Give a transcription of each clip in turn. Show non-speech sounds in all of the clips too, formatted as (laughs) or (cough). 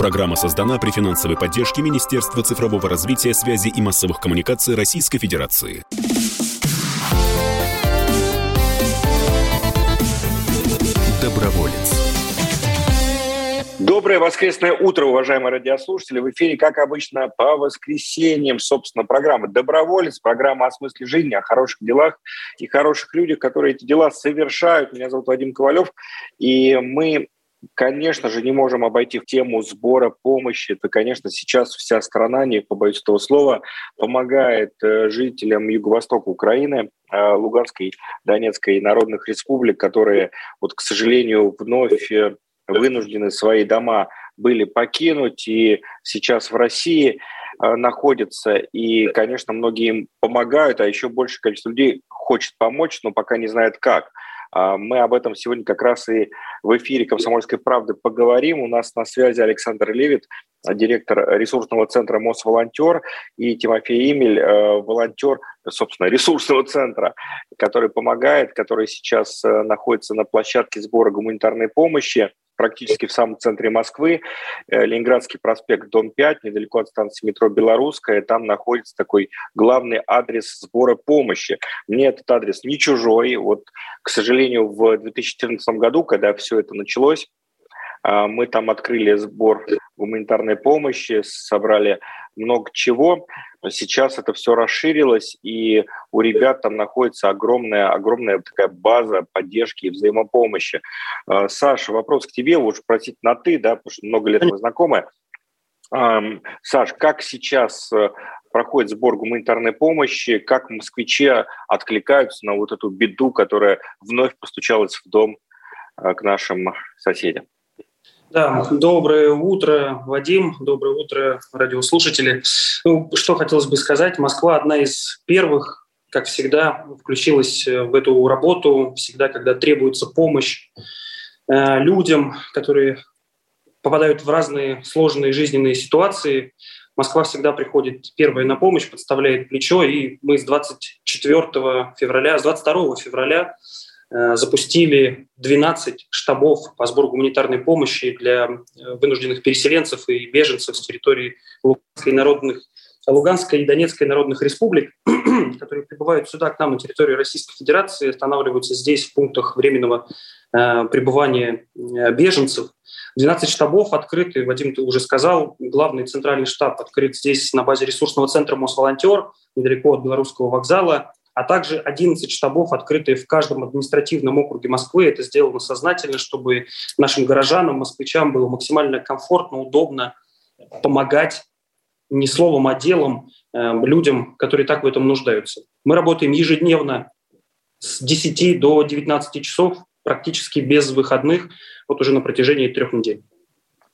Программа создана при финансовой поддержке Министерства цифрового развития, связи и массовых коммуникаций Российской Федерации. Доброволец. Доброе воскресное утро, уважаемые радиослушатели. В эфире, как обычно, по воскресеньям, собственно, программа «Доброволец», программа о смысле жизни, о хороших делах и хороших людях, которые эти дела совершают. Меня зовут Вадим Ковалев, и мы Конечно же, не можем обойти тему сбора помощи. Это, конечно, сейчас вся страна, не побоюсь этого слова, помогает э, жителям Юго-Востока Украины, э, Луганской, Донецкой народных республик, которые, вот, к сожалению, вновь э, вынуждены свои дома были покинуть и сейчас в России находятся. И, конечно, многие им помогают, а еще большее количество людей хочет помочь, но пока не знает как. А, мы об этом сегодня как раз и в эфире «Комсомольской правды» поговорим. У нас на связи Александр Левит, директор ресурсного центра «Мосволонтер», и Тимофей Имель, э, волонтер, собственно, ресурсного центра, который помогает, который сейчас э, находится на площадке сбора гуманитарной помощи практически в самом центре Москвы, э, Ленинградский проспект, дом 5, недалеко от станции метро Белорусская. Там находится такой главный адрес сбора помощи. Мне этот адрес не чужой. Вот, к сожалению, в 2014 году, когда все это началось, мы там открыли сбор гуманитарной помощи, собрали много чего. Сейчас это все расширилось, и у ребят там находится огромная, огромная такая база поддержки и взаимопомощи. А, Саша, вопрос к тебе, лучше спросить на «ты», да, потому что много лет мы знакомы. Саш, как сейчас э, проходит сбор гуманитарной помощи, как москвичи откликаются на вот эту беду, которая вновь постучалась в дом э, к нашим соседям? Да, доброе утро, Вадим, доброе утро, радиослушатели. Ну, что хотелось бы сказать, Москва одна из первых, как всегда, включилась э, в эту работу, всегда, когда требуется помощь э, людям, которые попадают в разные сложные жизненные ситуации. Москва всегда приходит первая на помощь, подставляет плечо, и мы с 24 февраля, с 22 февраля запустили 12 штабов по сбору гуманитарной помощи для э, вынужденных переселенцев и беженцев с территории Луганской, народных, Луганской и Донецкой народных республик, (clears throat) которые прибывают сюда, к нам, на территорию Российской Федерации, останавливаются здесь, в пунктах временного э, пребывания э, беженцев. 12 штабов открыты, Вадим, ты уже сказал, главный центральный штаб открыт здесь на базе ресурсного центра «Мосволонтер», недалеко от Белорусского вокзала а также 11 штабов, открытые в каждом административном округе Москвы. Это сделано сознательно, чтобы нашим горожанам, москвичам было максимально комфортно, удобно помогать не словом, а делом э, людям, которые так в этом нуждаются. Мы работаем ежедневно с 10 до 19 часов, практически без выходных, вот уже на протяжении трех недель.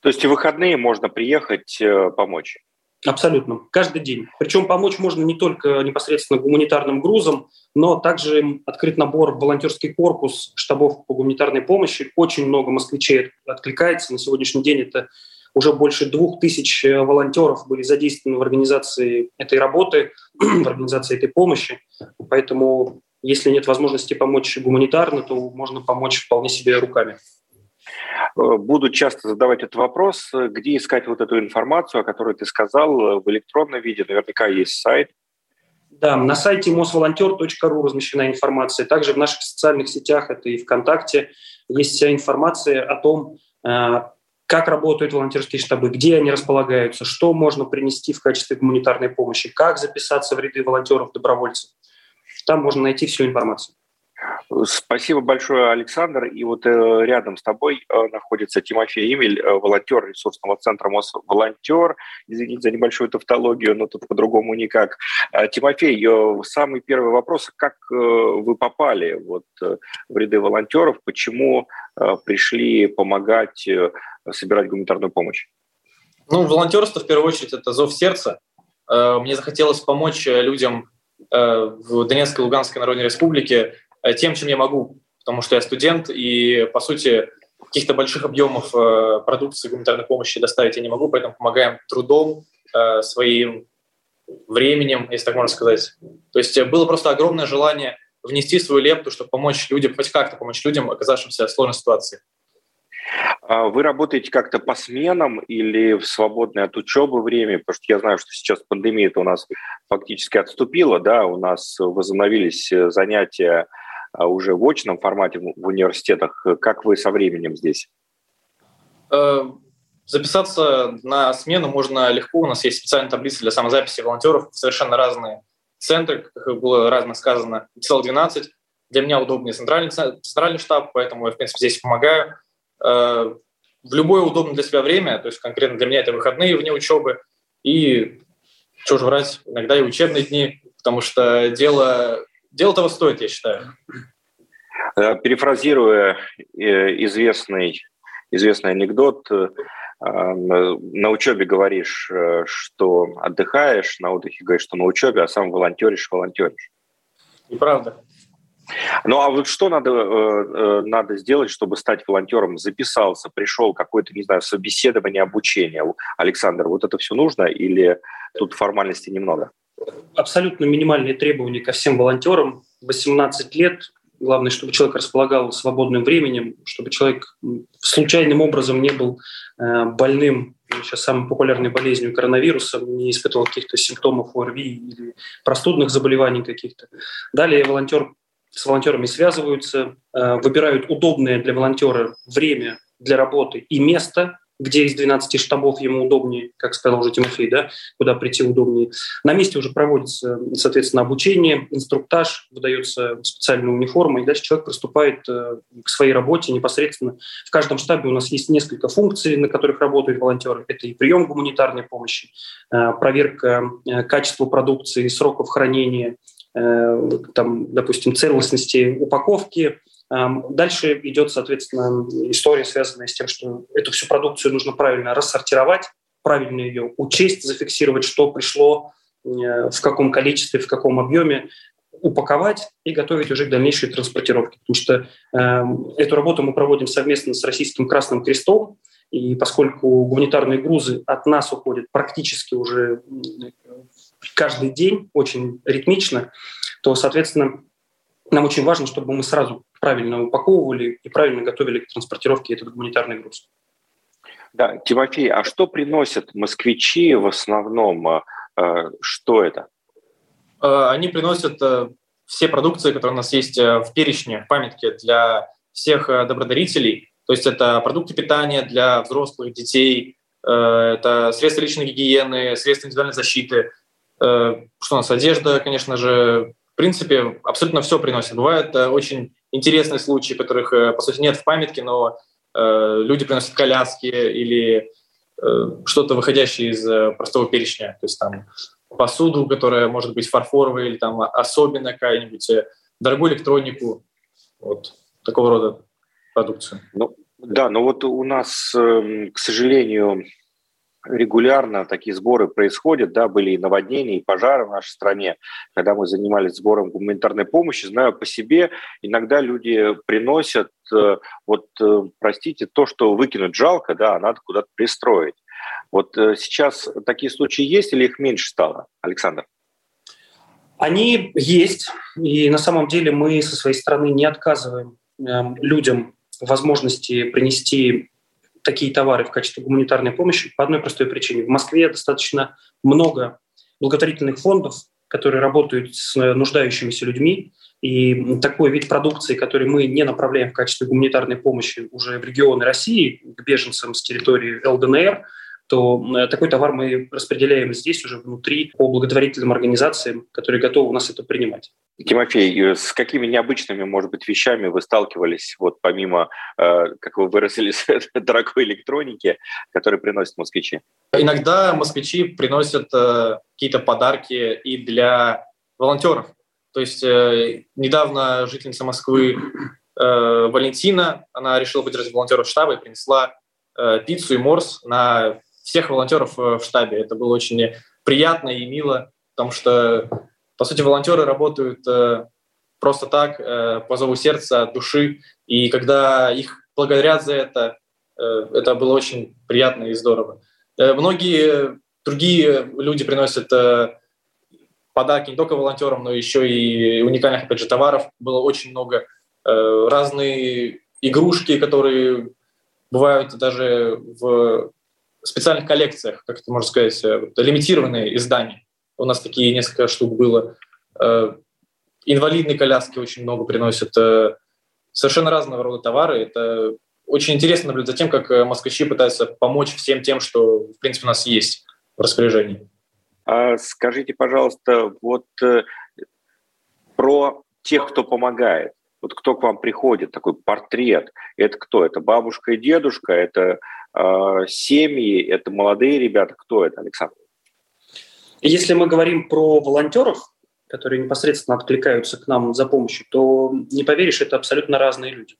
То есть в выходные можно приехать э, помочь? Абсолютно. Каждый день. Причем помочь можно не только непосредственно гуманитарным грузом, но также открыт набор волонтерский корпус штабов по гуманитарной помощи. Очень много москвичей откликается. На сегодняшний день это уже больше двух тысяч э, волонтеров были задействованы в организации этой работы, (clears throat) в организации этой помощи. Поэтому, если нет возможности помочь гуманитарно, то можно помочь вполне себе руками. Э, буду часто задавать этот вопрос, э, где искать вот эту информацию, о которой ты сказал, э, в электронном виде, наверняка есть сайт. Да, на сайте mosvolonter.ru размещена информация. Также в наших социальных сетях, это и ВКонтакте, есть вся информация о том, как работают волонтерские штабы, где они располагаются, что можно принести в качестве гуманитарной помощи, как записаться в ряды волонтеров-добровольцев. Там можно найти всю информацию. Спасибо большое, Александр. И вот э, рядом с тобой э, находится Тимофей Имель, э, волонтер ресурсного центра МОС «Волонтер». Извините за небольшую тавтологию, но тут по-другому никак. Э, Тимофей, э, самый первый вопрос. Как э, вы попали вот, в ряды волонтеров? Почему пришли помогать собирать гуманитарную помощь? Ну, волонтерство, в первую очередь, это зов сердца. Мне захотелось помочь людям в Донецкой и Луганской Народной Республике тем, чем я могу, потому что я студент, и, по сути, каких-то больших объемов э, продукции гуманитарной помощи доставить я не могу, поэтому помогаем трудом, э, своим временем, если так можно сказать. То есть было просто огромное желание внести свою лепту, чтобы помочь людям, хоть как-то помочь людям, оказавшимся в сложной ситуации. А вы работаете как-то по сменам или в свободное от учебы время? Потому что я знаю, что сейчас пандемия у нас фактически отступила, да, у нас возобновились э, занятия уже в очном формате в университетах. Как вы со временем здесь? Э, записаться на смену можно легко. У нас есть специальная таблица для самозаписи волонтеров. Совершенно разные центры, как было разно сказано. Написал 12. Для меня удобнее центральный, центральный штаб, поэтому я, в принципе, здесь помогаю. Э, в любое удобное для себя время, то есть конкретно для меня это выходные вне учебы, и, что же врать, иногда и учебные дни, потому что дело, дело того стоит, я считаю. Э, перефразируя э, известный, известный анекдот, на учебе говоришь, что отдыхаешь, на отдыхе говоришь, что на учебе, а сам волонтеришь, волонтеришь. Неправда. Ну а вот что надо, э, э, надо сделать, чтобы стать волонтером? Записался, пришел какое-то, не знаю, собеседование, обучение. Александр, вот это все нужно или тут формальностей немного? Абсолютно минимальные требования ко всем волонтерам. 18 лет. Главное, чтобы человек располагал свободным временем, чтобы человек случайным образом не был э, больным сейчас самой популярной болезнью коронавирусом, не испытывал каких-то симптомов ОРВИ или простудных заболеваний каких-то. Далее волонтер с волонтерами связываются, э, выбирают удобное для волонтера время для работы и место, где из 12 штабов ему удобнее, как сказал уже Тимофей, да, куда прийти удобнее. На месте уже проводится, соответственно, обучение, инструктаж, выдается специальная униформа, и дальше человек приступает э, к своей работе непосредственно. В каждом штабе у нас есть несколько функций, на которых работают волонтеры. Это и прием гуманитарной помощи, э, проверка качества продукции, сроков хранения – Э, там, допустим, целостности упаковки. Дальше идет, соответственно, история, связанная с тем, что эту всю продукцию нужно правильно рассортировать, правильно ее учесть, зафиксировать, что пришло, э, в каком количестве, в каком объеме, упаковать и готовить уже к дальнейшей транспортировке. Потому что э, эту работу мы проводим совместно с Российским Красным Крестом, и поскольку гуманитарные грузы от нас уходят практически уже каждый день, очень ритмично, то, соответственно, нам очень важно, чтобы мы сразу правильно упаковывали и правильно готовили к транспортировке этот гуманитарный груз. Да, Тимофей, а что приносят москвичи в основном? А, а, что это? А, они приносят э, все продукции, которые у нас есть э, в перечне, в памятке для всех э, добродарителей. То есть это продукты питания для взрослых, детей, это средства личной гигиены, средства индивидуальной защиты, что у нас одежда, конечно же, в принципе, абсолютно все приносит. Бывают э, очень интересные случаи, которых, э, по сути, нет в памятке, но люди приносят коляски или что-то выходящее из простого перечня. То есть там посуду, которая может быть фарфоровая или там особенно какая-нибудь, дорогую электронику, вот такого рода продукцию. Ну, да, но вот у нас, эм, к сожалению, регулярно такие сборы происходят, да, были и наводнения, и пожары в нашей стране, когда мы занимались сбором гуманитарной помощи, знаю по себе, иногда люди приносят, э, вот, э, простите, то, что выкинуть жалко, да, а надо куда-то пристроить. Вот э, сейчас такие случаи есть или их меньше стало, Александр? Они есть, и на самом деле мы со своей стороны не отказываем эм, людям возможности принести такие товары в качестве гуманитарной помощи по одной простой причине. В Москве достаточно много благотворительных фондов, которые работают с нуждающимися людьми, и такой вид продукции, который мы не направляем в качестве гуманитарной помощи уже в регионы России, к беженцам с территории ЛДНР, то э, такой товар мы распределяем здесь уже внутри по благотворительным организациям, которые готовы у нас это принимать. Тимофей, э, с какими необычными, может быть, вещами вы сталкивались, вот помимо, э, как вы выразились, (laughs) дорогой электроники, которые приносят москвичи? Иногда москвичи приносят какие-то подарки и для волонтеров. То есть недавно жительница Москвы Валентина, она решила поддержать волонтеров штаба и принесла пиццу и морс на всех волонтеров э, в штабе. Это было очень приятно и мило, потому что, по сути, волонтеры работают э, просто так, э, по зову сердца, от души. И когда их благодарят за это, это было очень приятно и здорово. Многие другие люди приносят подарки не только волонтерам, но еще и уникальных, опять же, товаров. Было очень много разные игрушки, которые бывают даже в специальных коллекциях, как это можно сказать, лимитированные издания. У нас такие несколько штук было. Инвалидные коляски очень много приносят. Совершенно разного рода товары. Это очень интересно наблюдать за тем, как москвичи пытаются помочь всем тем, что, в принципе, у нас есть в распоряжении. А скажите, пожалуйста, вот э, про тех, кто помогает. Вот кто к вам приходит, такой портрет. Это кто? Это бабушка и дедушка, это э, семьи, это молодые ребята. Кто это, Александр? Если мы говорим про волонтеров, которые непосредственно откликаются к нам за помощью, то не поверишь, это абсолютно разные люди.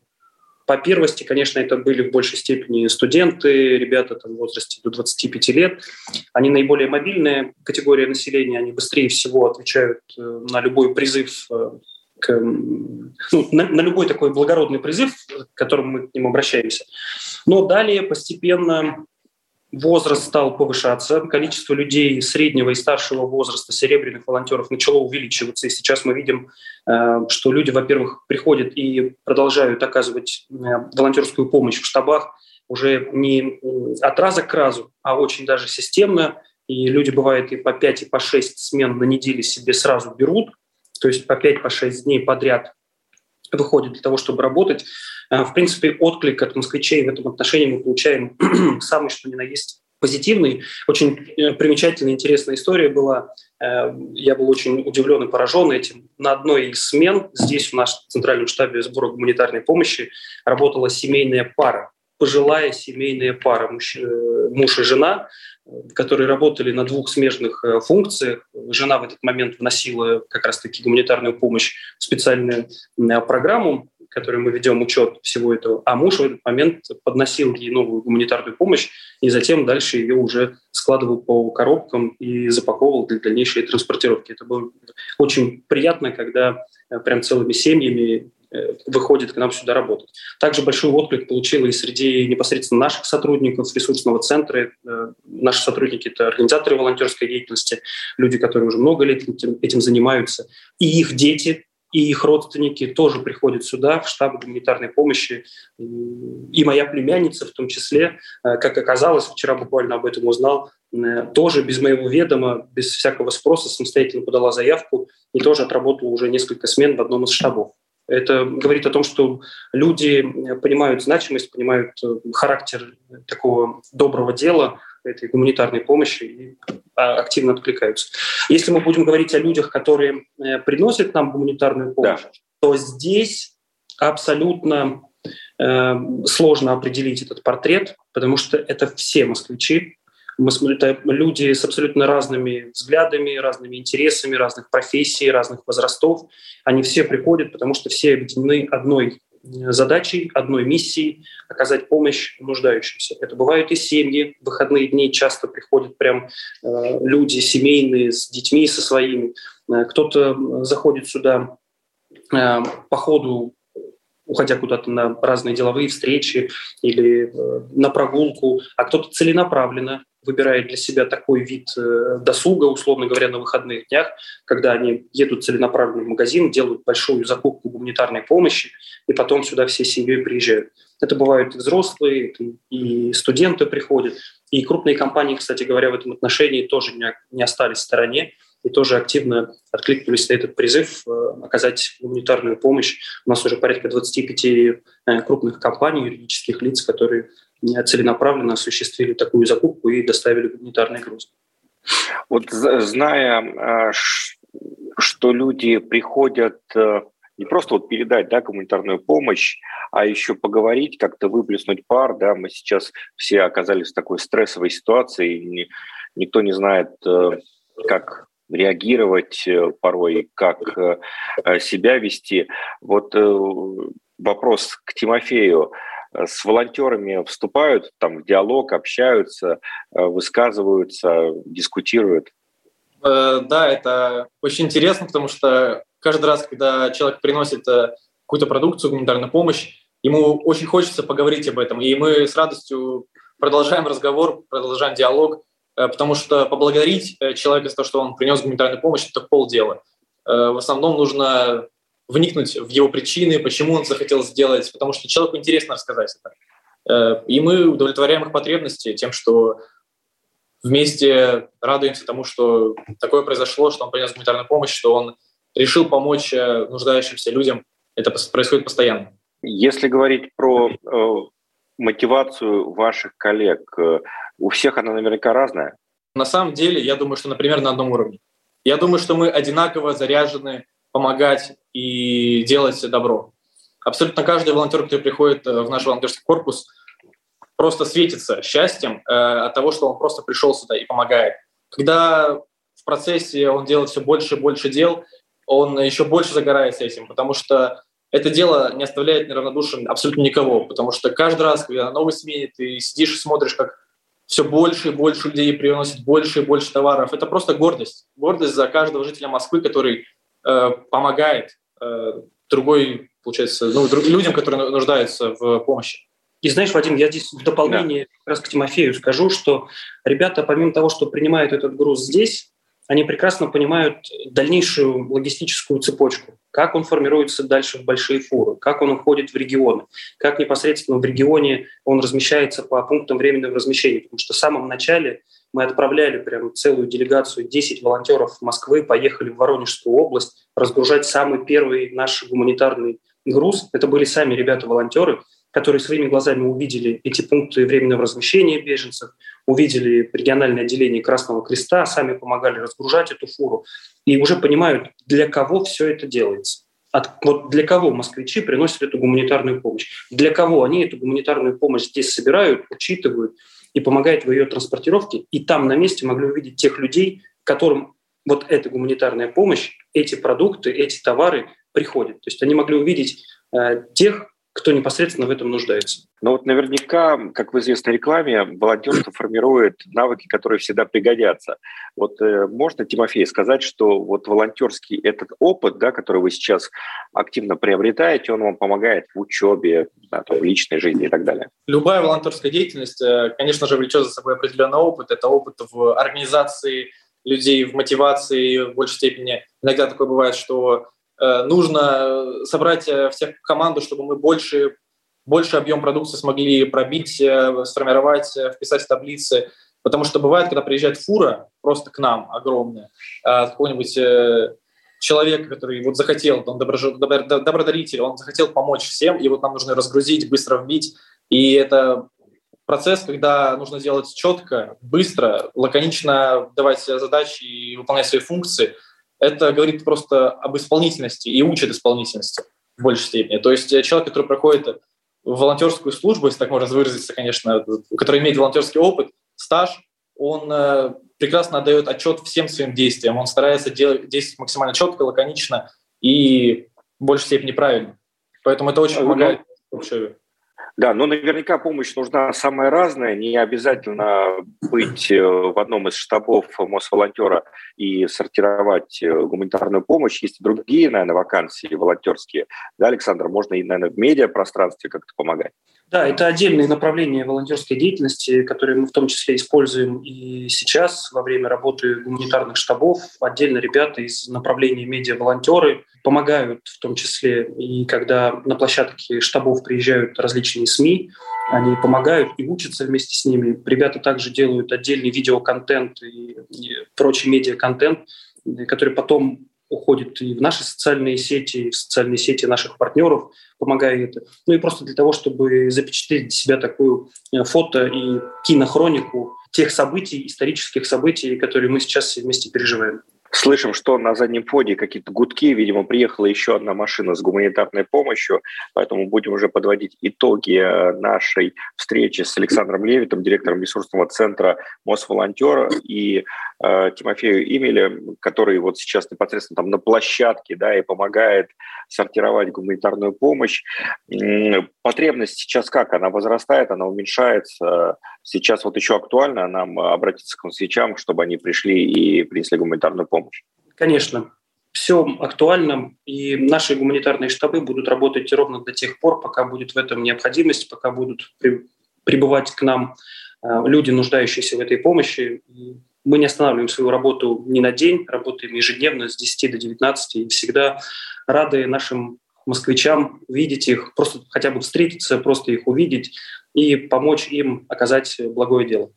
По первости, конечно, это были в большей степени студенты, ребята там, в возрасте до 25 лет. Они наиболее мобильная категория населения, они быстрее всего отвечают э, на любой призыв э, к, ну, на, на любой такой благородный призыв, к которому мы к ним обращаемся. Но далее постепенно возраст стал повышаться, количество людей среднего и старшего возраста, серебряных волонтеров начало увеличиваться, и сейчас мы видим, э, что люди, во-первых, приходят и продолжают оказывать э, волонтерскую помощь в штабах уже не от раза к разу, а очень даже системно, и люди, бывает, и по 5, и по 6 смен на неделе себе сразу берут, то есть по 5-6 по дней подряд выходит для того, чтобы работать. Э, в принципе, отклик от москвичей в этом отношении мы получаем (clears throat) самый что ни на есть позитивный. Очень э, примечательная, интересная история была. Э, я был очень удивлен и поражен этим. На одной из смен здесь, в нашем центральном штабе сбора гуманитарной помощи, работала семейная пара пожилая семейная пара, муж, муж и жена, которые работали на двух смежных э, функциях. Жена в этот момент вносила как раз-таки гуманитарную помощь в специальную программу, которой мы ведем учет всего этого, а муж в этот момент подносил ей новую гуманитарную помощь и затем дальше ее уже складывал по коробкам и запаковывал для дальнейшей транспортировки. Это было очень приятно, когда э, прям целыми семьями Э, выходит к нам сюда работать. Также большой отклик получила и среди непосредственно наших сотрудников ресурсного центра. Э, наши сотрудники – это организаторы волонтерской деятельности, люди, которые уже много лет этим, этим занимаются. И их дети, и их родственники тоже приходят сюда, в штаб гуманитарной помощи. И моя племянница в том числе, э, как оказалось, вчера буквально об этом узнал, тоже без моего ведома, без всякого спроса самостоятельно подала заявку и тоже отработала уже несколько смен в одном из штабов. Это говорит о том, что люди понимают значимость, понимают э, характер такого доброго дела, этой гуманитарной помощи и а, активно откликаются. Если мы будем говорить о людях, которые э, приносят нам гуманитарную помощь, да. то здесь абсолютно э, сложно определить этот портрет, потому что это все москвичи, мы смотрим, это люди с абсолютно разными взглядами, разными интересами, разных профессий, разных возрастов. Они все приходят, потому что все объединены одной задачей, одной миссией – оказать помощь нуждающимся. Это бывают и семьи, в выходные дни часто приходят прям э, люди семейные с детьми, со своими. Э, кто-то заходит сюда э, по ходу уходя куда-то на разные деловые встречи или э, на прогулку, а кто-то целенаправленно выбирает для себя такой вид э, досуга, условно говоря, на выходных днях, когда они едут целенаправленно в магазин, делают большую закупку гуманитарной помощи, и потом сюда всей семьей приезжают. Это бывают и взрослые, и студенты приходят, и крупные компании, кстати говоря, в этом отношении тоже не остались в стороне и тоже активно откликнулись на этот призыв э, оказать гуманитарную помощь. У нас уже порядка 25 э, крупных компаний, юридических лиц, которые целенаправленно осуществили такую закупку и доставили гуманитарный груз. Вот зная, а, что люди приходят э, не просто вот передать да, гуманитарную помощь, а еще поговорить, как-то выплеснуть пар. Да, мы сейчас все оказались в такой стрессовой ситуации, никто не знает, э, как реагировать э, порой, как себя вести. Вот вопрос к Тимофею. Э, с волонтерами вступают там в диалог, общаются, э, высказываются, дискутируют? Э, да, это очень интересно, потому что каждый раз, когда человек приносит какую-то продукцию, гуманитарную помощь, ему очень хочется поговорить об этом. И мы с радостью продолжаем разговор, продолжаем диалог, потому что поблагодарить человека за то, что он принес гуманитарную помощь, это полдела. В основном нужно вникнуть в его причины, почему он захотел сделать, потому что человеку интересно рассказать это. Э, и мы удовлетворяем их потребности тем, что вместе радуемся тому, что такое произошло, что он принес гуманитарную помощь, что он решил помочь э, нуждающимся людям. Это происходит постоянно. Если говорить про э, мотивацию ваших коллег, э, у всех она наверняка разная. На самом деле, я думаю, что, например, на одном уровне. Я думаю, что мы одинаково заряжены помогать и делать добро. Абсолютно каждый волонтер, который приходит э, в наш волонтерский корпус, просто светится счастьем э, от того, что он просто пришел сюда и помогает. Когда в процессе он делает все больше и больше дел, он еще больше загорается этим, потому что это дело не оставляет неравнодушным абсолютно никого, потому что каждый раз, когда на новой смене ты сидишь и смотришь, как все больше и больше людей приносит больше и больше товаров, это просто гордость. Гордость за каждого жителя Москвы, который э, помогает э, другой, получается, ну, людям, которые нуждаются в помощи. И знаешь, Вадим, я здесь в дополнение да. как раз к Тимофею скажу, что ребята, помимо того, что принимают этот груз здесь, они прекрасно понимают дальнейшую логистическую цепочку, как он формируется дальше в большие фуры, как он уходит в регионы, как непосредственно в регионе он размещается по пунктам временного размещения. Потому что в самом начале мы отправляли прям целую делегацию, 10 волонтеров Москвы поехали в Воронежскую область разгружать самый первый наш гуманитарный груз. Это были сами ребята-волонтеры, которые своими глазами увидели эти пункты временного размещения беженцев, увидели региональное отделение Красного Креста, сами помогали разгружать эту фуру и уже понимают, для кого все это делается. От, вот для кого москвичи приносят эту гуманитарную помощь? Для кого они эту гуманитарную помощь здесь собирают, учитывают и помогают в ее транспортировке? И там на месте могли увидеть тех людей, которым вот эта гуманитарная помощь, эти продукты, эти товары приходят. То есть они могли увидеть э, тех, кто непосредственно в этом нуждается. Но вот наверняка, как в известной рекламе, волонтерство формирует навыки, которые всегда пригодятся. Вот э, можно, Тимофей, сказать, что вот волонтерский этот опыт, да, который вы сейчас активно приобретаете, он вам помогает в учебе, да, в личной жизни и так далее? Любая волонтерская деятельность, э, конечно же, влечет за собой определенный опыт. Это опыт в организации людей, в мотивации в большей степени. Иногда такое бывает, что нужно собрать э, всех команду, чтобы мы больше, больше объем продукции смогли пробить, э, сформировать, вписать в таблицы. Потому что бывает, когда приезжает фура просто к нам огромная, какой-нибудь человек, который вот захотел, он добродаритель, он захотел помочь всем, и вот нам нужно разгрузить, быстро вбить. И это процесс, когда нужно делать четко, быстро, лаконично давать задачи и выполнять свои функции – это говорит просто об исполнительности и учит исполнительности в большей степени. То есть человек, который проходит волонтерскую службу, если так можно выразиться, конечно, который имеет волонтерский опыт, стаж, он э, прекрасно отдает отчет всем своим действиям. Он старается делать, действовать максимально четко, лаконично и в большей степени правильно. Поэтому это очень помогает в общем. Да, но наверняка помощь нужна самая разная. Не обязательно быть э, в одном из штабов Мосволонтера и сортировать э, гуманитарную помощь. Есть и другие, наверное, вакансии волонтерские. Да, Александр, можно и, наверное, в медиапространстве как-то помогать. Да, это отдельные направления волонтерской деятельности, которые мы в том числе используем и сейчас во время работы гуманитарных штабов. Отдельно ребята из направления медиа-волонтеры помогают в том числе и когда на площадке штабов приезжают различные СМИ, они помогают и учатся вместе с ними. Ребята также делают отдельный видеоконтент и, и прочий медиаконтент, который потом уходит и в наши социальные сети, и в социальные сети наших партнеров, помогая это. Ну и просто для того, чтобы запечатлеть для себя такую э, фото и кинохронику тех событий, исторических событий, которые мы сейчас все вместе переживаем. Слышим, что на заднем фоне какие-то гудки, видимо, приехала еще одна машина с гуманитарной помощью, поэтому будем уже подводить итоги э, нашей встречи с Александром Левитом, директором ресурсного центра Мосволонтера, и э, Тимофею Имеле, который вот сейчас непосредственно там на площадке, да, и помогает сортировать гуманитарную помощь. Потребность сейчас как? Она возрастает, она уменьшается? Сейчас вот еще актуально нам обратиться к москвичам, чтобы они пришли и принесли гуманитарную помощь? Конечно, все актуально, и наши гуманитарные штабы будут работать ровно до тех пор, пока будет в этом необходимость, пока будут при, прибывать к нам э, люди, нуждающиеся в этой помощи. Мы не останавливаем свою работу ни на день, работаем ежедневно с 10 до 19 и всегда рады нашим москвичам видеть их, просто хотя бы встретиться, просто их увидеть, и помочь им оказать благое дело.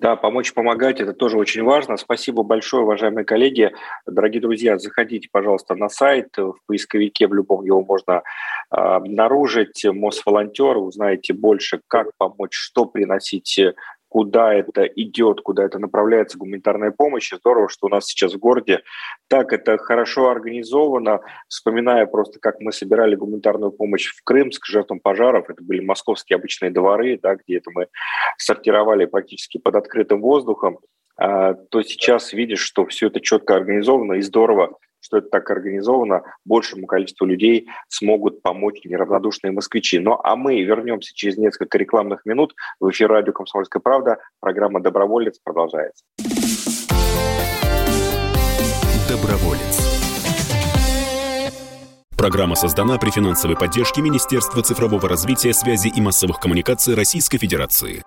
Да, помочь, помогать – это тоже очень важно. Спасибо большое, уважаемые коллеги. Дорогие друзья, заходите, пожалуйста, на сайт. В поисковике в любом его можно а, обнаружить. Мосволонтер, узнаете больше, как помочь, что приносить куда это идет, куда это направляется гуманитарная помощь. И здорово, что у нас сейчас в городе так это хорошо организовано. Вспоминая просто, как мы собирали гуманитарную помощь в Крымск жертвам пожаров, это были московские обычные дворы, да, где это мы сортировали практически под открытым воздухом, а, то сейчас видишь, что все это четко организовано и здорово что это так организовано, большему количеству людей смогут помочь неравнодушные москвичи. Ну а мы вернемся через несколько рекламных минут. В эфир радио «Комсомольская правда». Программа «Доброволец» продолжается. Доброволец. Программа создана при финансовой поддержке Министерства цифрового развития, связи и массовых коммуникаций Российской Федерации.